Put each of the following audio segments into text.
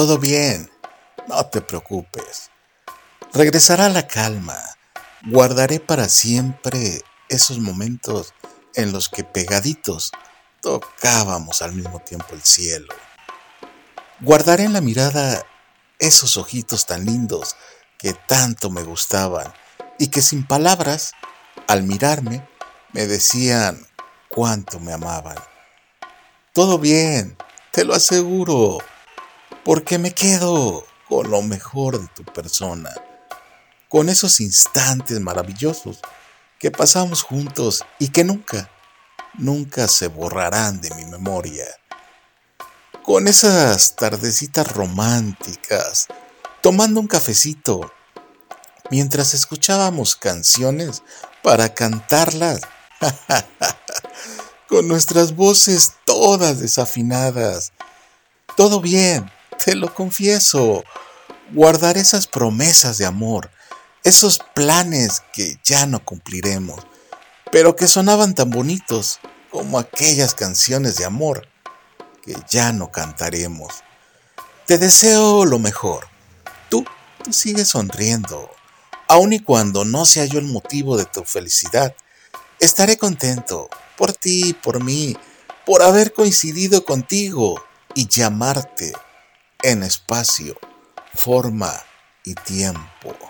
Todo bien, no te preocupes. Regresará la calma. Guardaré para siempre esos momentos en los que pegaditos tocábamos al mismo tiempo el cielo. Guardaré en la mirada esos ojitos tan lindos que tanto me gustaban y que sin palabras, al mirarme, me decían cuánto me amaban. Todo bien, te lo aseguro, porque me quedo con lo mejor de tu persona, con esos instantes maravillosos que pasamos juntos y que nunca, nunca se borrarán de mi memoria. Con esas tardecitas románticas, tomando un cafecito, mientras escuchábamos canciones para cantarlas, con nuestras voces todas desafinadas. Todo bien, te lo confieso. Guardar esas promesas de amor, esos planes que ya no cumpliremos, pero que sonaban tan bonitos como aquellas canciones de amor que ya no cantaremos. Te deseo lo mejor. Tú, tú sigues sonriendo. Aun y cuando no sea yo el motivo de tu felicidad, estaré contento por ti, por mí, por haber coincidido contigo y llamarte en espacio, forma y tiempo.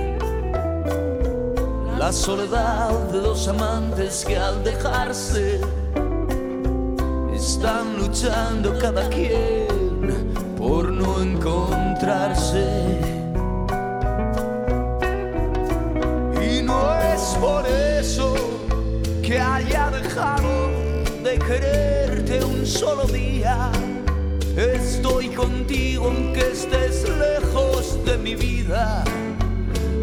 la soledad de dos amantes que al dejarse están luchando cada quien por no encontrarse. Y no es por eso que haya dejado de quererte un solo día. Estoy contigo aunque estés lejos de mi vida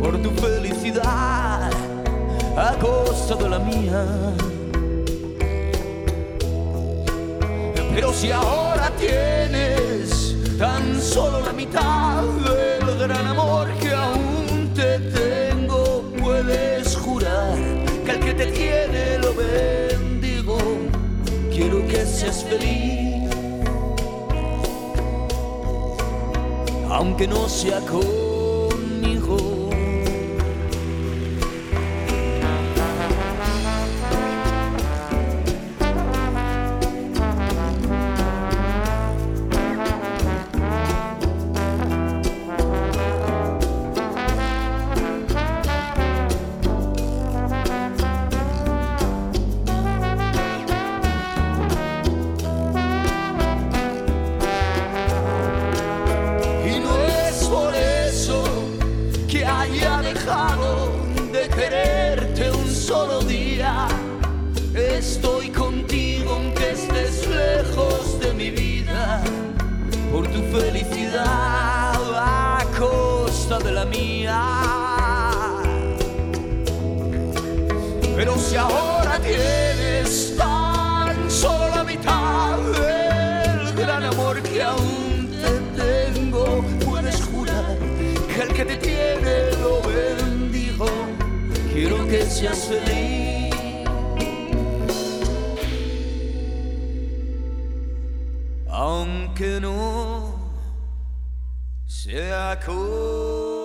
por tu felicidad a costa la mía. Pero si ahora tienes tan solo la mitad del gran amor que aún te tengo, puedes jurar que al que te tiene lo bendigo. Quiero que seas feliz, aunque no sea estoy contigo aunque estés lejos de mi vida, por tu felicidad a costa de la mía. Pero si ahora tienes tan solo la mitad del gran amor que aún te tengo, puedes jurar que el que te tiene lo bendijo. Quiero que seas feliz. Con sea conmigo.